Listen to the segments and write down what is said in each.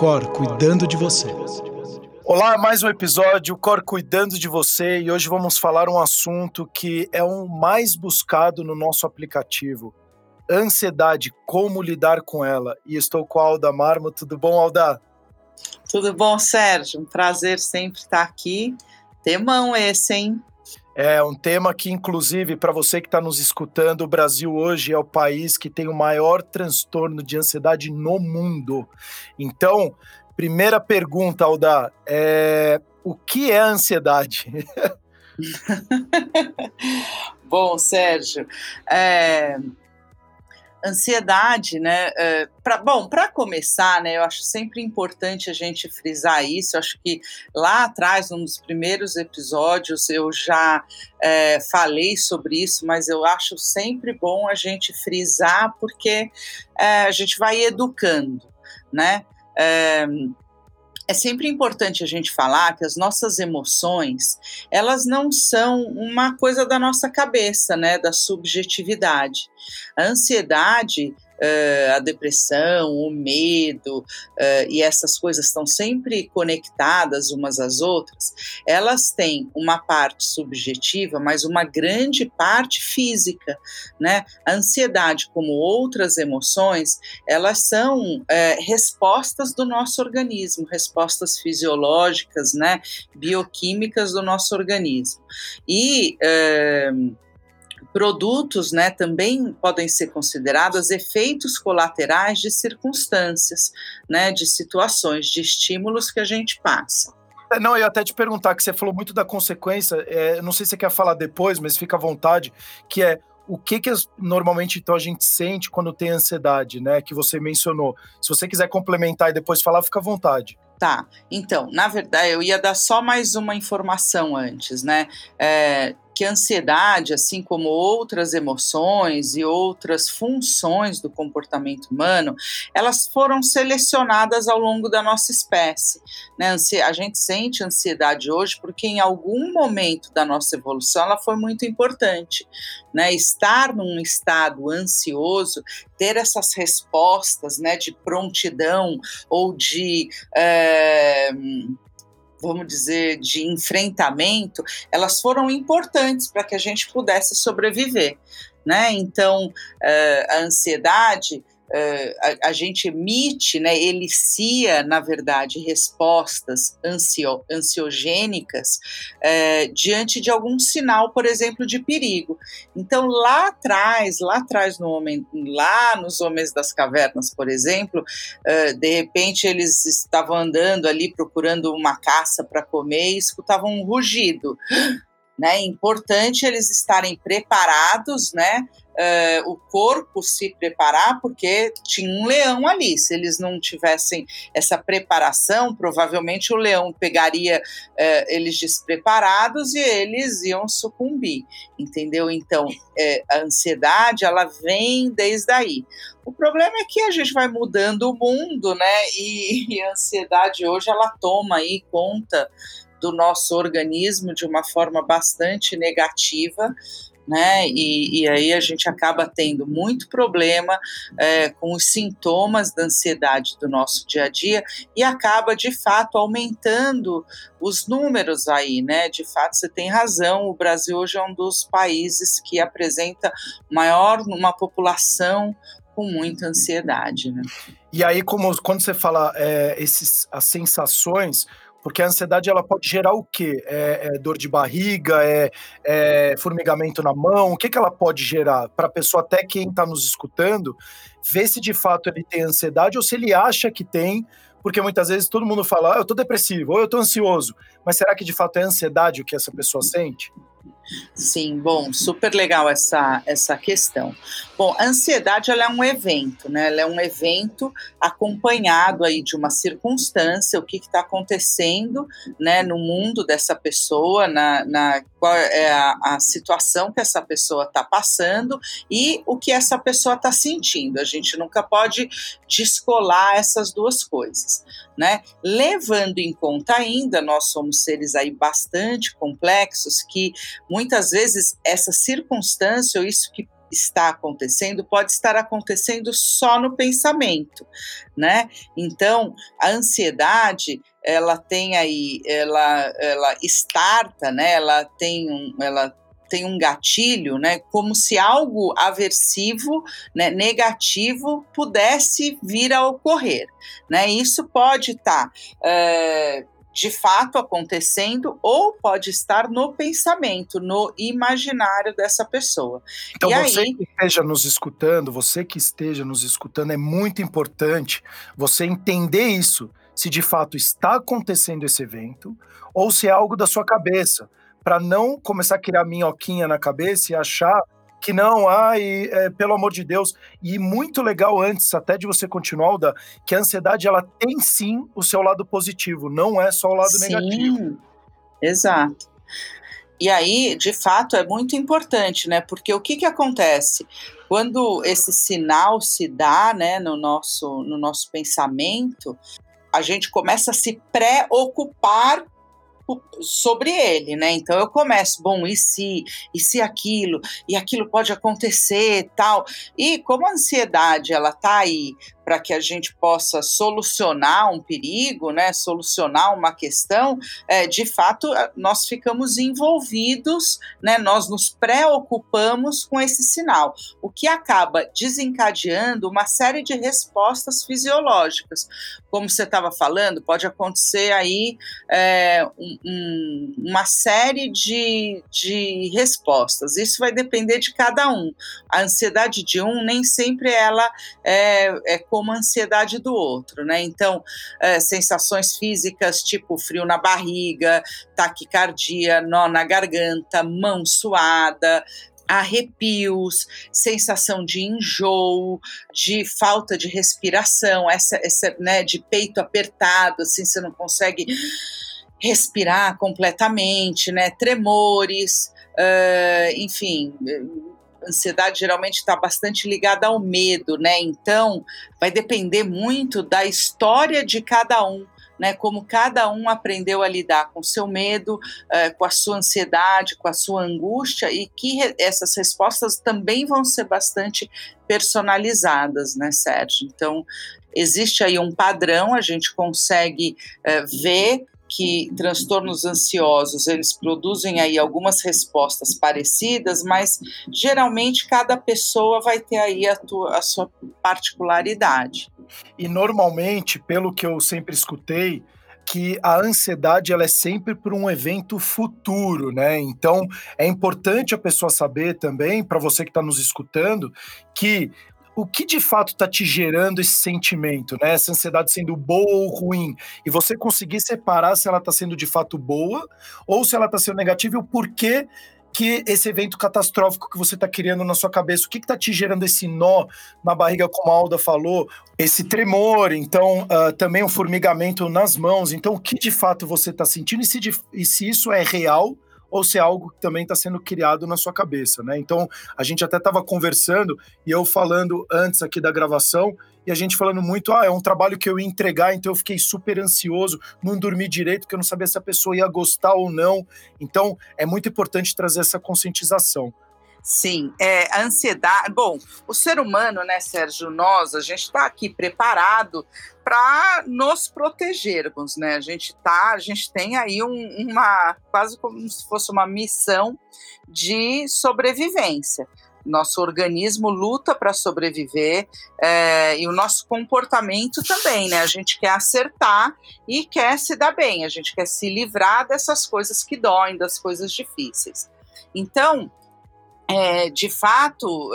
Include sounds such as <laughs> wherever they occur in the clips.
Cor cuidando de você. Olá, mais um episódio Cor cuidando de você e hoje vamos falar um assunto que é o mais buscado no nosso aplicativo. Ansiedade, como lidar com ela. E estou com a Alda Marmo. Tudo bom, Alda? Tudo bom, Sérgio? Um prazer sempre estar aqui. Temão esse, hein? É um tema que, inclusive, para você que está nos escutando, o Brasil hoje é o país que tem o maior transtorno de ansiedade no mundo. Então, primeira pergunta, Alda, é o que é ansiedade? <laughs> Bom, Sérgio, é, ansiedade, né? É, pra, bom, para começar, né, eu acho sempre importante a gente frisar isso. Eu acho que lá atrás, num dos primeiros episódios, eu já é, falei sobre isso, mas eu acho sempre bom a gente frisar porque é, a gente vai educando, né? É, sempre importante a gente falar que as nossas emoções, elas não são uma coisa da nossa cabeça, né, da subjetividade. A ansiedade uh, a depressão, o medo uh, e essas coisas estão sempre conectadas umas às outras, elas têm uma parte subjetiva, mas uma grande parte física, né? A ansiedade, como outras emoções, elas são uh, respostas do nosso organismo, respostas fisiológicas, né? Bioquímicas do nosso organismo. E Produtos né, também podem ser considerados efeitos colaterais de circunstâncias, né, de situações, de estímulos que a gente passa. É, não, eu até te perguntar, que você falou muito da consequência, é, não sei se você quer falar depois, mas fica à vontade, que é o que, que normalmente então a gente sente quando tem ansiedade, né? Que você mencionou. Se você quiser complementar e depois falar, fica à vontade. Tá, então, na verdade, eu ia dar só mais uma informação antes, né? É, que a ansiedade, assim como outras emoções e outras funções do comportamento humano, elas foram selecionadas ao longo da nossa espécie. Né? A gente sente ansiedade hoje porque em algum momento da nossa evolução ela foi muito importante. Né? Estar num estado ansioso, ter essas respostas né, de prontidão ou de. É, vamos dizer, de enfrentamento, elas foram importantes para que a gente pudesse sobreviver. Né? Então, uh, a ansiedade a, a, gente emite, né, elicia, na verdade, respostas ansio, ansiogênicas uh, diante de algum sinal, por exemplo, de perigo. Então, lá atrás, lá atrás no homem, lá nos homens das cavernas, por exemplo, uh, de repente eles estavam andando ali procurando uma caça para comer e escutavam um rugido. Né, é importante eles estarem preparados, né, uh, o corpo se preparar, porque tinha um leão ali. Se eles não tivessem essa preparação, provavelmente o leão pegaria uh, eles despreparados e eles iam sucumbir, entendeu? Então, uh, a ansiedade, ela vem desde aí. O problema é que a gente vai mudando o mundo, né? E, <laughs> e a ansiedade hoje, ela toma aí conta do nosso organismo de uma forma bastante negativa, né? E, e, aí a gente acaba tendo muito problema é, com os sintomas da ansiedade do nosso dia a dia e acaba de fato aumentando os números aí, né? De fato, você tem razão. O Brasil hoje é um dos países que apresenta maior uma população com muita ansiedade, né? E aí, como quando você fala é, esses as sensações porque a ansiedade ela pode gerar o quê? É, é dor de barriga, é, é, formigamento na mão? O que, que ela pode gerar? Para a pessoa, até quem está nos escutando, ver se de fato ele tem ansiedade ou se ele acha que tem, porque muitas vezes todo mundo fala, ah, eu estou depressivo, ou eu estou ansioso. Mas será que de fato é ansiedade o que essa pessoa sente? Sim, bom, super legal essa, essa questão. Bom, a ansiedade ela é um evento, né? Ela é um evento acompanhado aí de uma circunstância, o que está acontecendo, né, no mundo dessa pessoa, na, na qual é a, a situação que essa pessoa está passando e o que essa pessoa está sentindo. A gente nunca pode descolar essas duas coisas, né? Levando em conta ainda, nós somos seres aí bastante complexos que muitas vezes essa circunstância ou isso que está acontecendo pode estar acontecendo só no pensamento, né? Então, a ansiedade, ela tem aí, ela, ela starta, né? Ela tem um, ela tem um gatilho, né, como se algo aversivo, né, negativo, pudesse vir a ocorrer. Né? Isso pode estar tá, é, de fato acontecendo ou pode estar no pensamento, no imaginário dessa pessoa. Então, e você aí... que esteja nos escutando, você que esteja nos escutando, é muito importante você entender isso, se de fato está acontecendo esse evento ou se é algo da sua cabeça para não começar a criar minhoquinha na cabeça e achar que não, ai, é, pelo amor de Deus. E muito legal antes, até de você continuar, Alda, que a ansiedade ela tem sim o seu lado positivo, não é só o lado sim, negativo. Exato. E aí, de fato, é muito importante, né? Porque o que, que acontece? Quando esse sinal se dá né, no, nosso, no nosso pensamento, a gente começa a se preocupar sobre ele, né? Então eu começo, bom, e se, e se aquilo, e aquilo pode acontecer, tal. E como a ansiedade ela tá aí para que a gente possa solucionar um perigo, né, solucionar uma questão, é, de fato nós ficamos envolvidos, né, nós nos preocupamos com esse sinal, o que acaba desencadeando uma série de respostas fisiológicas. Como você estava falando, pode acontecer aí é, um, um, uma série de, de respostas. Isso vai depender de cada um. A ansiedade de um nem sempre ela é, é como a ansiedade do outro, né? Então, é, sensações físicas tipo frio na barriga, taquicardia, nó na garganta, mão suada, arrepios, sensação de enjoo, de falta de respiração, essa, essa né, de peito apertado, assim, você não consegue respirar completamente, né, tremores, uh, enfim, ansiedade geralmente está bastante ligada ao medo, né? Então, vai depender muito da história de cada um. Né, como cada um aprendeu a lidar com seu medo, uh, com a sua ansiedade, com a sua angústia, e que re essas respostas também vão ser bastante personalizadas, né, Sérgio? Então, existe aí um padrão, a gente consegue uh, ver que transtornos ansiosos eles produzem aí algumas respostas parecidas, mas geralmente cada pessoa vai ter aí a, tua, a sua particularidade. E normalmente, pelo que eu sempre escutei, que a ansiedade ela é sempre por um evento futuro, né? Então é importante a pessoa saber também, para você que está nos escutando, que o que de fato está te gerando esse sentimento, né? Essa ansiedade sendo boa ou ruim, e você conseguir separar se ela está sendo de fato boa ou se ela está sendo negativa e o porquê que esse evento catastrófico que você está criando na sua cabeça, o que está te gerando esse nó na barriga, como a Alda falou, esse tremor, então uh, também um formigamento nas mãos, então o que de fato você está sentindo? E se, de, e se isso é real ou se é algo que também está sendo criado na sua cabeça, né? Então, a gente até estava conversando e eu falando antes aqui da gravação e a gente falando muito, ah, é um trabalho que eu ia entregar, então eu fiquei super ansioso, não dormi direito, porque eu não sabia se a pessoa ia gostar ou não. Então, é muito importante trazer essa conscientização. Sim, é, a ansiedade. Bom, o ser humano, né, Sérgio, nós, a gente está aqui preparado para nos protegermos, né? A gente tá, a gente tem aí um, uma quase como se fosse uma missão de sobrevivência. Nosso organismo luta para sobreviver é, e o nosso comportamento também, né? A gente quer acertar e quer se dar bem, a gente quer se livrar dessas coisas que doem, das coisas difíceis. Então, é, de fato,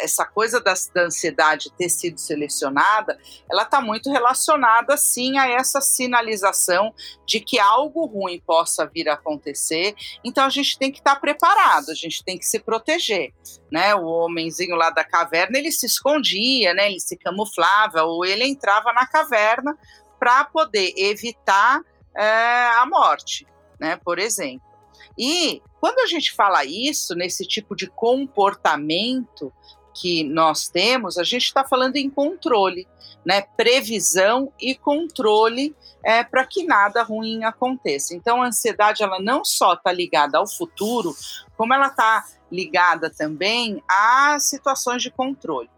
essa coisa da, da, ansiedade ter sido selecionada, ela está muito relacionada, sim, a essa sinalização de que algo ruim possa vir a acontecer. Então, a gente tem que estar tá preparado, a gente tem que se proteger. Né? O homenzinho lá da caverna, ele se escondia, né? ele se camuflava, ou ele entrava na caverna para poder evitar é, a morte, né? por exemplo. E quando a gente fala isso, nesse tipo de comportamento que nós temos, a gente está falando em controle, né? Previsão e controle é, para que nada ruim aconteça. Então, a ansiedade ela não só está ligada ao futuro, como ela está ligada também a situações de controle.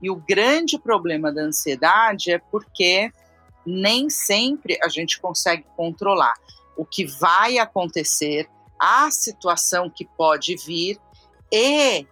E o grande problema da ansiedade é porque nem sempre a gente consegue controlar o que vai acontecer, a situação que pode vir e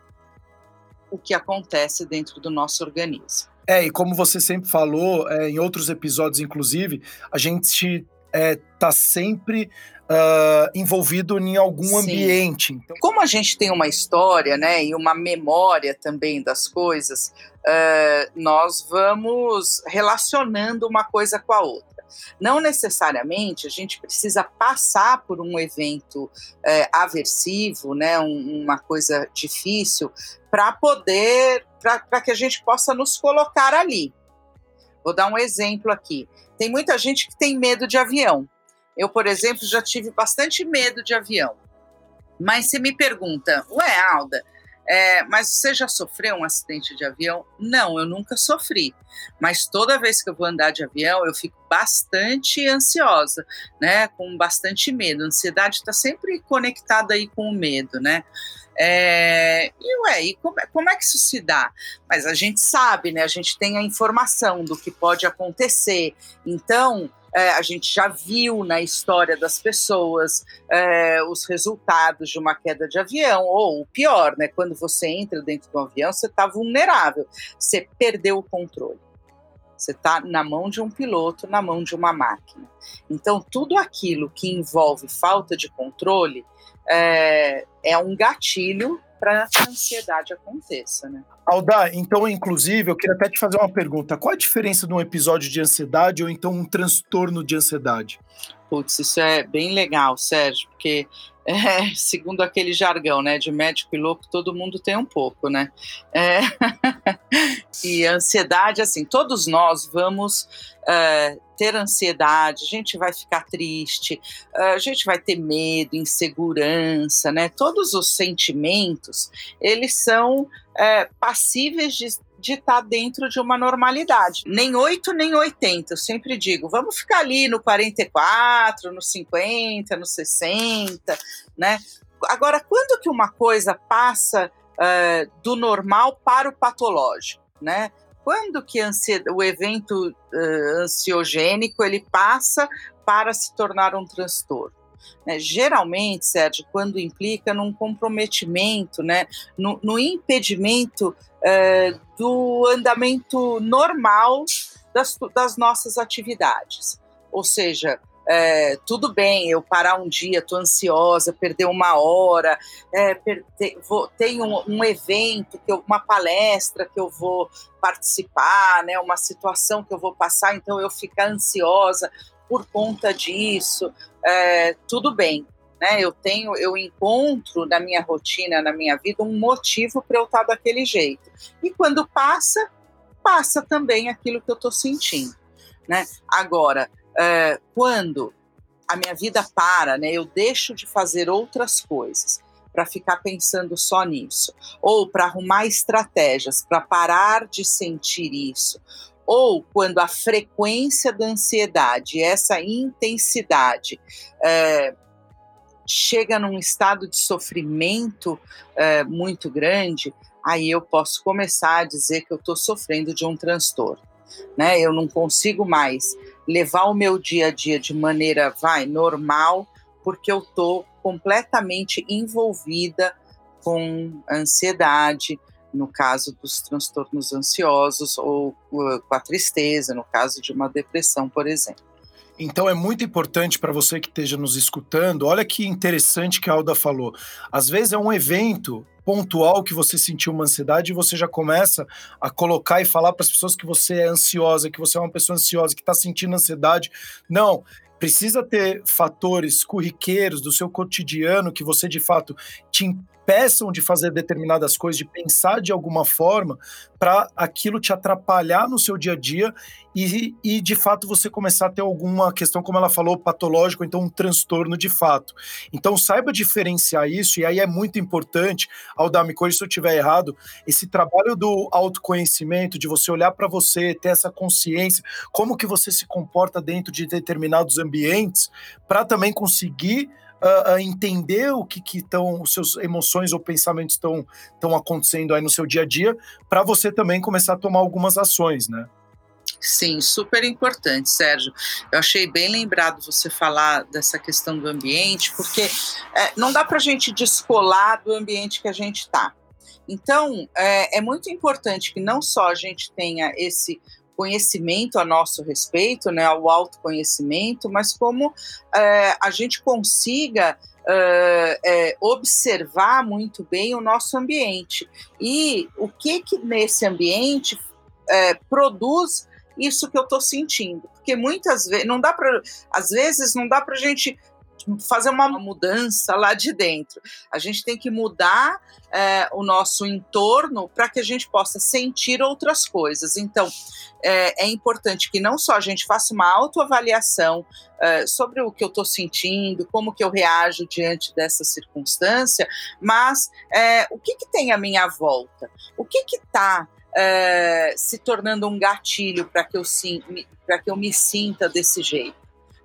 o que acontece dentro do nosso organismo. É, e como você sempre falou, é, em outros episódios, inclusive, a gente é, tá sempre uh, envolvido em algum Sim. ambiente. Então... Como a gente tem uma história, né, e uma memória também das coisas, uh, nós vamos relacionando uma coisa com a outra. Não necessariamente a gente precisa passar por um evento é, aversivo, né, um, uma coisa difícil, para poder, para que a gente possa nos colocar ali. Vou dar um exemplo aqui. Tem muita gente que tem medo de avião. Eu, por exemplo, já tive bastante medo de avião. Mas se me pergunta, ué, Alda, é, mas você já sofreu um acidente de avião? Não, eu nunca sofri. Mas toda vez que eu vou andar de avião, eu fico bastante ansiosa, né? Com bastante medo. A ansiedade está sempre conectada aí com o medo, né? É, e ué, e como, é, como é que isso se dá? Mas a gente sabe, né? A gente tem a informação do que pode acontecer. Então, é, a gente já viu na história das pessoas é, os resultados de uma queda de avião, ou o pior, né, quando você entra dentro do avião, você está vulnerável, você perdeu o controle. Você está na mão de um piloto, na mão de uma máquina. Então, tudo aquilo que envolve falta de controle é, é um gatilho para que a ansiedade aconteça, né? Alda, então, inclusive, eu queria até te fazer uma pergunta. Qual a diferença de um episódio de ansiedade ou então um transtorno de ansiedade? Putz, isso é bem legal, Sérgio, porque <laughs> é, segundo aquele jargão, né, de médico e louco, todo mundo tem um pouco, né? É, <laughs> e ansiedade, assim, todos nós vamos é, ter ansiedade, a gente vai ficar triste, a gente vai ter medo, insegurança, né? Todos os sentimentos, eles são é, passíveis de de estar tá dentro de uma normalidade. Nem 8, nem 80. Eu sempre digo, vamos ficar ali no 44, no 50, no 60, né? Agora, quando que uma coisa passa uh, do normal para o patológico, né? Quando que o evento uh, ansiogênico ele passa para se tornar um transtorno? Né? Geralmente, Sérgio, quando implica num comprometimento, né? no, no impedimento é, do andamento normal das, das nossas atividades. Ou seja, é, tudo bem eu parar um dia, estou ansiosa, perder uma hora, é, per, vou, tenho um, um, evento, que eu, uma palestra que eu vou participar, né, uma situação que eu vou passar, então eu ficar ansiosa por conta disso, é, tudo bem né? Eu tenho, eu encontro na minha rotina, na minha vida, um motivo para eu estar daquele jeito. E quando passa, passa também aquilo que eu estou sentindo, né? Agora, é, quando a minha vida para, né? Eu deixo de fazer outras coisas para ficar pensando só nisso, ou para arrumar estratégias para parar de sentir isso, ou quando a frequência da ansiedade, essa intensidade, é, chega num estado de sofrimento é, muito grande, aí eu posso começar a dizer que eu estou sofrendo de um transtorno. Né? Eu não consigo mais levar o meu dia a dia de maneira vai normal, porque eu estou completamente envolvida com ansiedade, no caso dos transtornos ansiosos, ou com a tristeza, no caso de uma depressão, por exemplo. Então é muito importante para você que esteja nos escutando. Olha que interessante que a Alda falou. Às vezes é um evento pontual que você sentiu uma ansiedade e você já começa a colocar e falar para as pessoas que você é ansiosa, que você é uma pessoa ansiosa, que está sentindo ansiedade. Não, precisa ter fatores corriqueiros do seu cotidiano que você de fato te impeçam de fazer determinadas coisas, de pensar de alguma forma, para aquilo te atrapalhar no seu dia a dia e, e, de fato você começar a ter alguma questão, como ela falou, patológico, então um transtorno de fato. Então saiba diferenciar isso, e aí é muito importante, Aldar, me se eu estiver errado, esse trabalho do autoconhecimento, de você olhar para você, ter essa consciência, como que você se comporta dentro de determinados ambientes, para também conseguir uh, uh, entender o que estão, os seus emoções ou pensamentos estão acontecendo aí no seu dia a dia, para você também começar a tomar algumas ações, né? Sim, super importante, Sérgio. Eu achei bem lembrado você falar dessa questão do ambiente, porque é, não dá para a gente descolar do ambiente que a gente está. Então, é, é muito importante que não só a gente tenha esse conhecimento a nosso respeito, né, o autoconhecimento, mas como é, a gente consiga é, é, observar muito bem o nosso ambiente. E o que que nesse ambiente é, produz isso que eu estou sentindo, porque muitas vezes não dá para, às vezes não dá para gente fazer uma mudança lá de dentro. A gente tem que mudar é, o nosso entorno para que a gente possa sentir outras coisas. Então, é, é, importante que não só a gente faça uma autoavaliação é, sobre o que eu estou sentindo, como que eu reajo diante dessa circunstância, mas é, o que, que tem à minha volta? O que está é, se tornando um gatilho para que, eu, que eu me sinta desse jeito?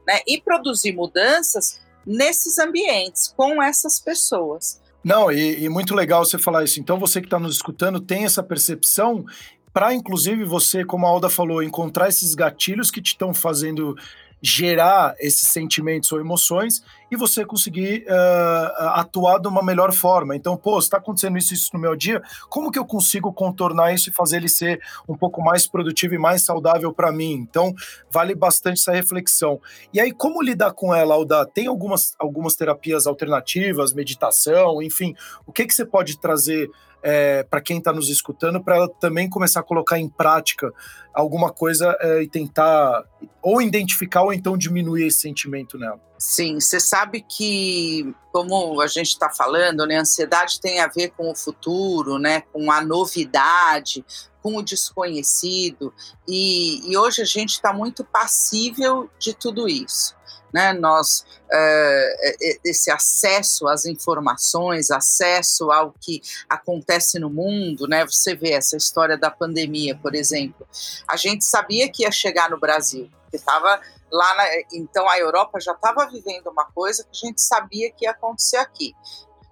Né? E produzir mudanças nesses ambientes, com essas pessoas. Não, e, e muito legal você falar isso. Então, você que está nos escutando tem essa percepção para, inclusive, você, como a Alda falou, encontrar esses gatilhos que te estão fazendo gerar esses sentimentos ou emoções e você conseguir uh, atuar de uma melhor forma. Então, pô, está acontecendo isso, isso no meu dia, como que eu consigo contornar isso e fazer ele ser um pouco mais produtivo e mais saudável para mim? Então, vale bastante essa reflexão. E aí, como lidar com ela, Alda? Tem algumas, algumas terapias alternativas, meditação, enfim, o que, que você pode trazer é, para quem está nos escutando, para ela também começar a colocar em prática alguma coisa é, e tentar ou identificar ou então diminuir esse sentimento nela. Sim, você sabe que, como a gente está falando, né, a ansiedade tem a ver com o futuro, né, com a novidade, com o desconhecido, e, e hoje a gente está muito passível de tudo isso né? Nós é, esse acesso às informações, acesso ao que acontece no mundo, né? Você vê essa história da pandemia, por exemplo. A gente sabia que ia chegar no Brasil, que estava lá, na, então a Europa já estava vivendo uma coisa que a gente sabia que ia acontecer aqui.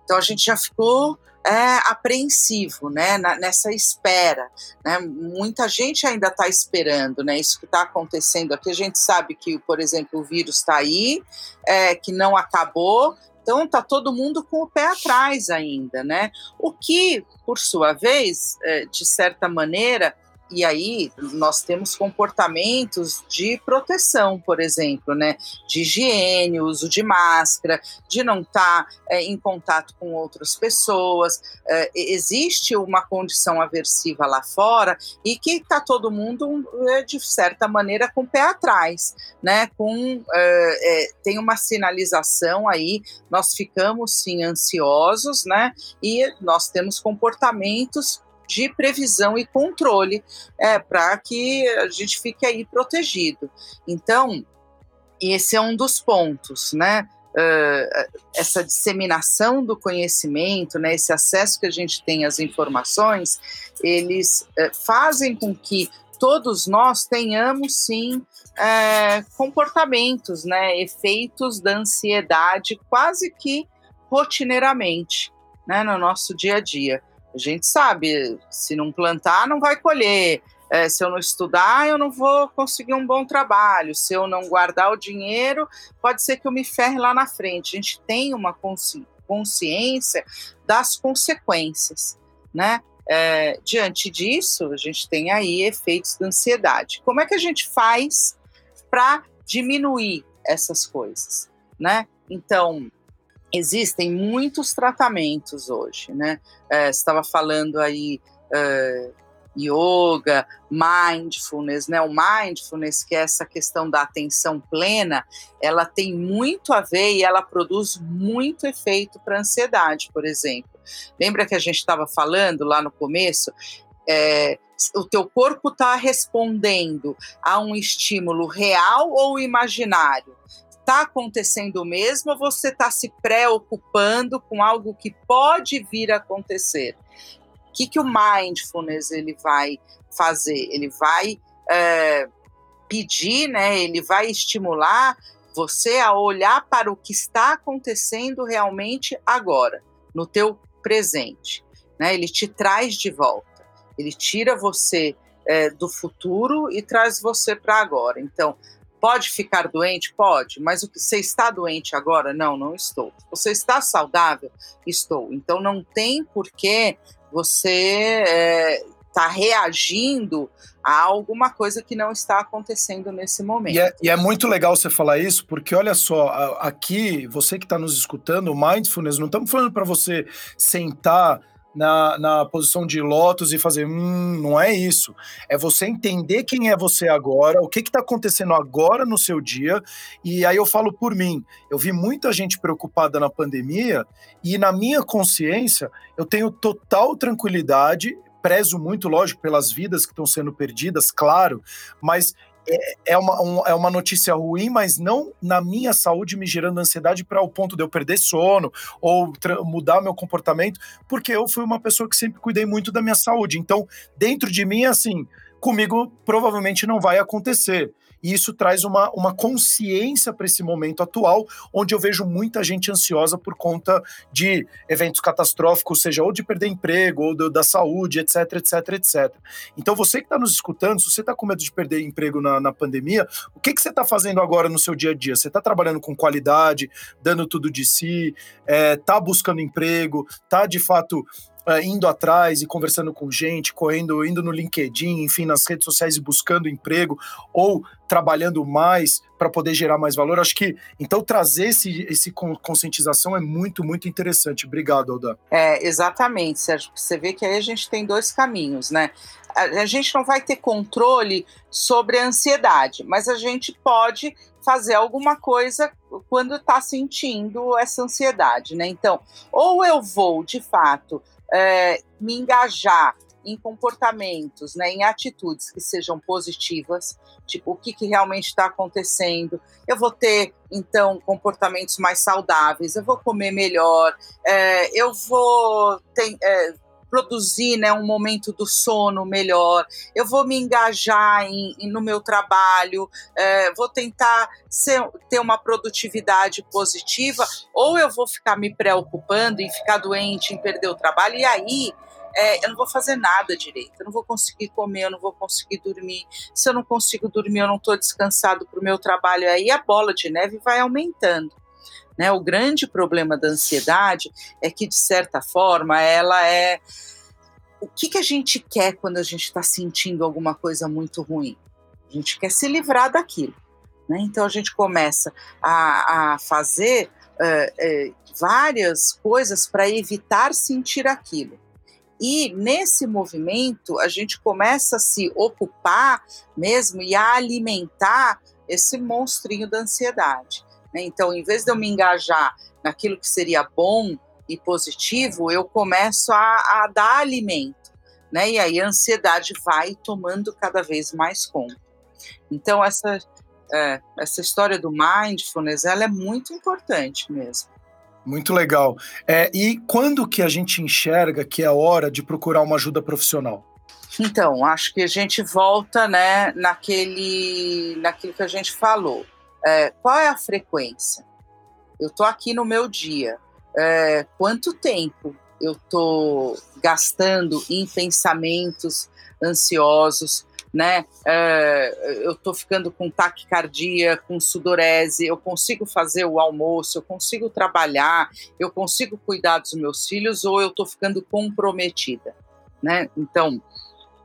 Então a gente já ficou é, apreensivo, né, nessa espera, né, muita gente ainda está esperando, né, isso que está acontecendo aqui, a gente sabe que, por exemplo, o vírus está aí, é, que não acabou, então está todo mundo com o pé atrás ainda, né, o que, por sua vez, é, de certa maneira, e aí nós temos comportamentos de proteção, por exemplo, né? De higiene, uso de máscara, de não estar tá, é, em contato com outras pessoas. É, existe uma condição aversiva lá fora e que está todo mundo, é, de certa maneira, com o pé atrás, né? Com, é, é, tem uma sinalização aí, nós ficamos sim ansiosos, né? E nós temos comportamentos de previsão e controle é, para que a gente fique aí protegido. Então, esse é um dos pontos, né? Uh, essa disseminação do conhecimento, né, esse acesso que a gente tem às informações, eles uh, fazem com que todos nós tenhamos sim uh, comportamentos, né, efeitos da ansiedade quase que rotineiramente né, no nosso dia a dia. A gente sabe, se não plantar, não vai colher. É, se eu não estudar, eu não vou conseguir um bom trabalho. Se eu não guardar o dinheiro, pode ser que eu me ferre lá na frente. A gente tem uma consci consciência das consequências, né? É, diante disso, a gente tem aí efeitos da ansiedade. Como é que a gente faz para diminuir essas coisas, né? Então, existem muitos tratamentos hoje, né? É, estava falando aí é, yoga, mindfulness, né? O mindfulness, que é essa questão da atenção plena, ela tem muito a ver e ela produz muito efeito para ansiedade, por exemplo. Lembra que a gente estava falando lá no começo? É, o teu corpo está respondendo a um estímulo real ou imaginário? Está acontecendo mesmo ou você está se preocupando com algo que pode vir a acontecer? O que, que o mindfulness ele vai fazer? Ele vai é, pedir, né? Ele vai estimular você a olhar para o que está acontecendo realmente agora, no teu presente. Né? Ele te traz de volta, ele tira você é, do futuro e traz você para agora. Então, pode ficar doente? Pode, mas o que você está doente agora? Não, não estou. Você está saudável? Estou. Então, não tem por que você é, está reagindo a alguma coisa que não está acontecendo nesse momento. E é, e é muito legal você falar isso, porque olha só, aqui, você que está nos escutando, mindfulness, não estamos falando para você sentar na, na posição de lótus e fazer, hum, não é isso. É você entender quem é você agora, o que está acontecendo agora no seu dia. E aí eu falo por mim, eu vi muita gente preocupada na pandemia e na minha consciência eu tenho total tranquilidade prezo muito, lógico, pelas vidas que estão sendo perdidas, claro, mas é, é, uma, um, é uma notícia ruim, mas não na minha saúde me gerando ansiedade para o ponto de eu perder sono ou mudar meu comportamento, porque eu fui uma pessoa que sempre cuidei muito da minha saúde. Então, dentro de mim, assim, comigo provavelmente não vai acontecer. E isso traz uma, uma consciência para esse momento atual, onde eu vejo muita gente ansiosa por conta de eventos catastróficos, seja ou de perder emprego, ou do, da saúde, etc, etc, etc. Então, você que está nos escutando, se você está com medo de perder emprego na, na pandemia, o que, que você está fazendo agora no seu dia a dia? Você está trabalhando com qualidade, dando tudo de si, está é, buscando emprego, está de fato uh, indo atrás e conversando com gente, correndo, indo no LinkedIn, enfim, nas redes sociais e buscando emprego, ou trabalhando mais para poder gerar mais valor. Acho que então trazer esse, esse conscientização é muito, muito interessante. Obrigado, Alda. É, exatamente, Sérgio. Você vê que aí a gente tem dois caminhos, né? A, gente não vai ter controle sobre a ansiedade, mas a gente pode fazer alguma coisa quando está sentindo essa ansiedade, né? Então, ou eu vou de fato é, me engajar em comportamentos, né, em atitudes que sejam positivas, tipo o que, que realmente está acontecendo. Eu vou ter então comportamentos mais saudáveis, eu vou comer melhor, é, eu vou ter, é, produzir né, um momento do sono melhor, eu vou me engajar em, em no meu trabalho, é, vou tentar ser, ter uma produtividade positiva, ou eu vou ficar me preocupando em ficar doente, em perder o trabalho, e aí é, eu não vou fazer nada direito, eu não vou conseguir comer, eu não vou conseguir dormir. Se eu não consigo dormir, eu não estou descansado para o meu trabalho, aí a bola de neve vai aumentando. Né? O grande problema da ansiedade é que, de certa forma, ela é. O que, que a gente quer quando a gente está sentindo alguma coisa muito ruim? A gente quer se livrar daquilo. Né? Então a gente começa a, a fazer uh, uh, várias coisas para evitar sentir aquilo. E nesse movimento a gente começa a se ocupar mesmo e a alimentar esse monstrinho da ansiedade. Né? Então, em vez de eu me engajar naquilo que seria bom e positivo, eu começo a, a dar alimento. Né? E aí a ansiedade vai tomando cada vez mais conta. Então, essa, é, essa história do mindfulness ela é muito importante mesmo. Muito legal. É, e quando que a gente enxerga que é hora de procurar uma ajuda profissional? Então, acho que a gente volta né, naquele, naquilo que a gente falou. É, qual é a frequência? Eu estou aqui no meu dia. É, quanto tempo eu estou gastando em pensamentos ansiosos, né? É, eu estou ficando com taquicardia, com sudorese, eu consigo fazer o almoço, eu consigo trabalhar, eu consigo cuidar dos meus filhos ou eu estou ficando comprometida, né? Então,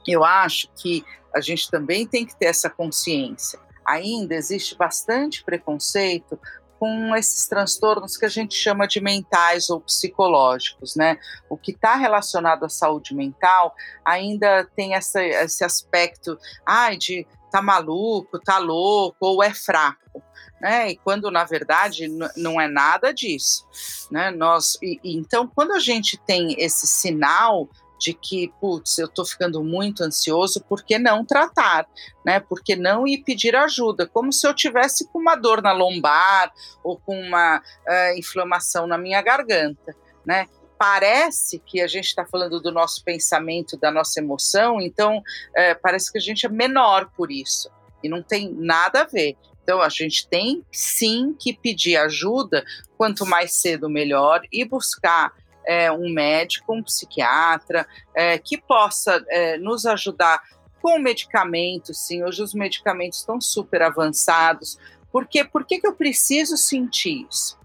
eu acho que a gente também tem que ter essa consciência ainda existe bastante preconceito com esses transtornos que a gente chama de mentais ou psicológicos, né? O que está relacionado à saúde mental ainda tem essa, esse aspecto, ai, de tá maluco, tá louco ou é fraco, né? E quando na verdade não é nada disso, né? Nós, e, então quando a gente tem esse sinal de que, putz, eu estou ficando muito ansioso, por que não tratar, né? Por que não ir pedir ajuda? Como se eu tivesse com uma dor na lombar ou com uma uh, inflamação na minha garganta, né? Parece que a gente está falando do nosso pensamento, da nossa emoção, então uh, parece que a gente é menor por isso. E não tem nada a ver. Então a gente tem sim que pedir ajuda, quanto mais cedo melhor, e buscar é, um médico, um psiquiatra, é, que possa é, nos ajudar com medicamentos, sim. Hoje os medicamentos estão super avançados. Por quê? Por que, que eu preciso sentir isso?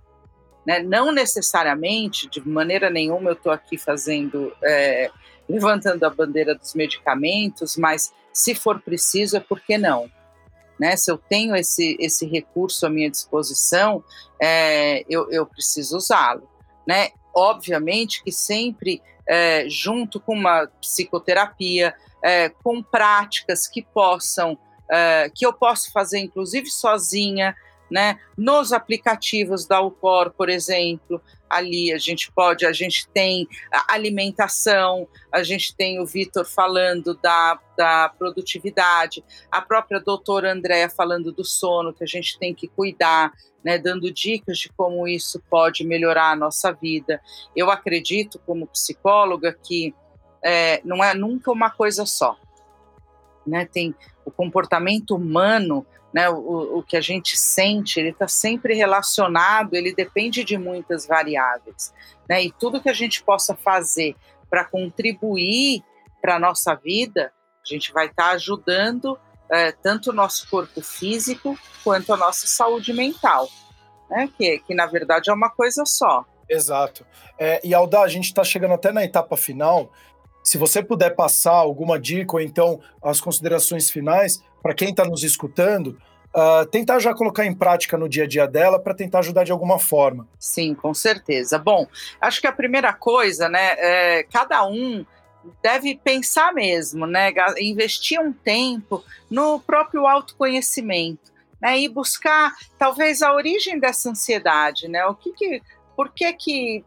Né? Não necessariamente, de maneira nenhuma, eu estou aqui fazendo, é, levantando a bandeira dos medicamentos, mas se for preciso, é por que não? Né? Se eu tenho esse, esse recurso à minha disposição, é, eu, eu preciso usá-lo. Né? Obviamente que sempre é, junto com uma psicoterapia, é, com práticas que possam, é, que eu posso fazer inclusive sozinha, né? Nos aplicativos da UCOR, por exemplo, ali a gente pode, a gente tem alimentação, a gente tem o Vitor falando da, da produtividade, a própria doutora Andréa falando do sono, que a gente tem que cuidar, né, dando dicas de como isso pode melhorar a nossa vida. Eu acredito, como psicóloga, que é, não é nunca uma coisa só. Né? Tem o comportamento humano né, o, o que a gente sente, ele está sempre relacionado, ele depende de muitas variáveis. Né, e tudo que a gente possa fazer para contribuir para a nossa vida, a gente vai estar tá ajudando é, tanto o nosso corpo físico quanto a nossa saúde mental, né, que, que na verdade é uma coisa só. Exato. É, e Alda, a gente está chegando até na etapa final. Se você puder passar alguma dica ou então as considerações finais para quem está nos escutando, uh, tentar já colocar em prática no dia a dia dela para tentar ajudar de alguma forma. Sim, com certeza. Bom, acho que a primeira coisa, né, é, cada um deve pensar mesmo, né, investir um tempo no próprio autoconhecimento, né, e buscar talvez a origem dessa ansiedade, né, o que que, por que que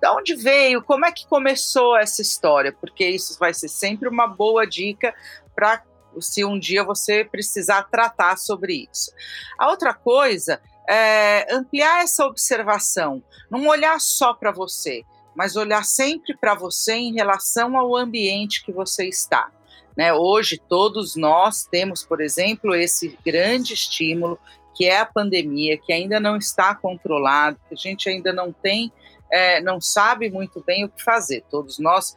de onde veio, como é que começou essa história, porque isso vai ser sempre uma boa dica para se um dia você precisar tratar sobre isso. A outra coisa é ampliar essa observação, não olhar só para você, mas olhar sempre para você em relação ao ambiente que você está. Né? Hoje, todos nós temos, por exemplo, esse grande estímulo que é a pandemia, que ainda não está controlado, que a gente ainda não tem, é, não sabe muito bem o que fazer. Todos nós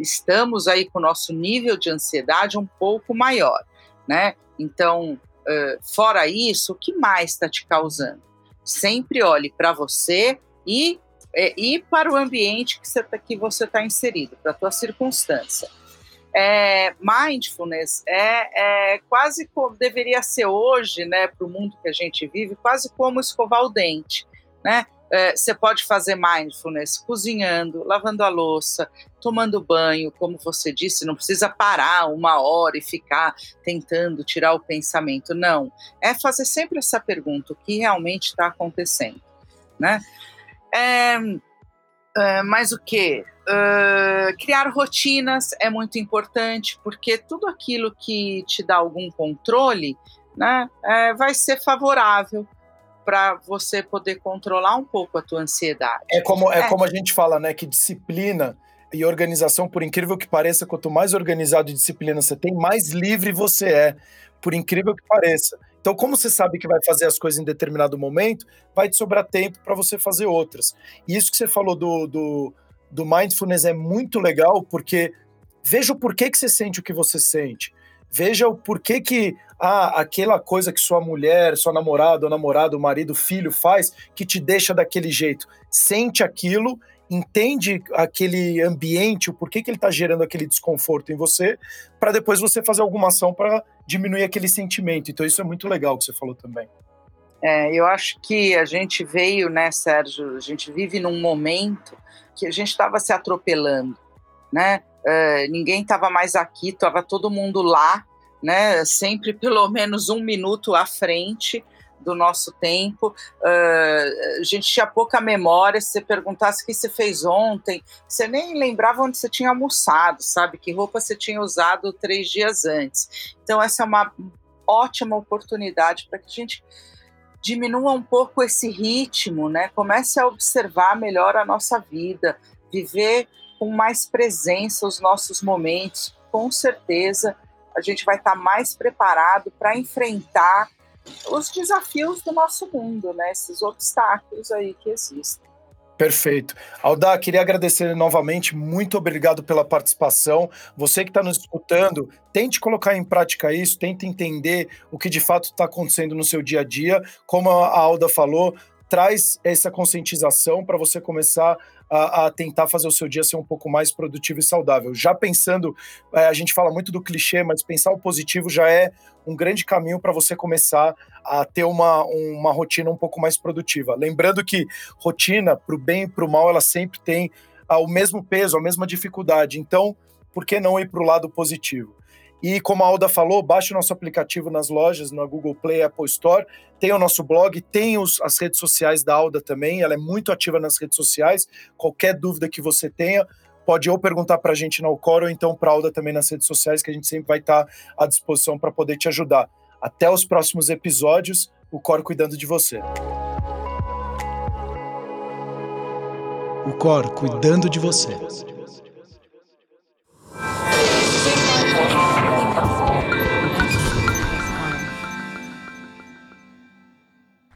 estamos aí com o nosso nível de ansiedade um pouco maior, né? Então, fora isso, o que mais está te causando? Sempre olhe para você e, e para o ambiente que você está que você tá inserido, para a tua circunstância. É, mindfulness é, é, quase como deveria ser hoje, né, para o mundo que a gente vive, quase como escovar o dente, né? É, você pode fazer mindfulness cozinhando, lavando a louça, tomando banho, como você disse, não precisa parar uma hora e ficar tentando tirar o pensamento. Não. É fazer sempre essa pergunta: o que realmente está acontecendo? Né? É, é, mas o que? Uh, criar rotinas é muito importante, porque tudo aquilo que te dá algum controle né, é, vai ser favorável para você poder controlar um pouco a tua ansiedade. É como, é, é como a gente fala, né, que disciplina e organização, por incrível que pareça, quanto mais organizado e disciplina você tem, mais livre você é, por incrível que pareça. Então, como você sabe que vai fazer as coisas em determinado momento, vai te sobrar tempo para você fazer outras. E isso que você falou do, do, do mindfulness é muito legal, porque veja o porquê que você sente o que você sente. Veja o porquê que ah, aquela coisa que sua mulher, sua namorada, ou namorado, marido, filho faz que te deixa daquele jeito. Sente aquilo, entende aquele ambiente, o porquê que ele está gerando aquele desconforto em você, para depois você fazer alguma ação para diminuir aquele sentimento. Então isso é muito legal que você falou também. É, eu acho que a gente veio, né, Sérgio? A gente vive num momento que a gente estava se atropelando, né? Uh, ninguém estava mais aqui, estava todo mundo lá, né? Sempre pelo <laughs> menos um minuto à frente do nosso tempo. Uh, a gente tinha pouca memória. Se você perguntasse o que você fez ontem, você nem lembrava onde você tinha almoçado, sabe? Que roupa você tinha usado três dias antes. Então, essa é uma ótima oportunidade para que a gente diminua um pouco esse ritmo, né? Comece a observar melhor a nossa vida, viver com mais presença os nossos momentos, com certeza a gente vai estar mais preparado para enfrentar os desafios do nosso mundo, né? Esses obstáculos aí que existem. Perfeito. Aldar, queria agradecer novamente, muito obrigado pela participação. Você que está nos escutando, tente colocar em prática isso, tente entender o que de fato está acontecendo no seu dia a dia. Como a Alda falou, traz essa conscientização para você começar a, a, tentar fazer o seu dia ser um pouco mais produtivo e saudável. Já pensando, é, a gente fala muito do clichê, mas pensar o positivo já é um grande caminho para você começar a ter uma, uma rotina um pouco mais produtiva. Lembrando que rotina, para o bem e para o mal, ela sempre tem ah, o mesmo peso, a mesma dificuldade. Então, por que não ir para o lado positivo? E como a Alda falou, baixe o nosso aplicativo nas lojas, na Google Play, Apple Store. Tem o nosso blog, tem os, as redes sociais da Alda também. Ela é muito ativa nas redes sociais. Qualquer dúvida que você tenha, pode ou perguntar para a gente na Alcor ou então para a Alda também nas redes sociais, que a gente sempre vai estar tá à disposição para poder te ajudar. Até os próximos episódios, o Cor cuidando de você. O Cor cuidando de você.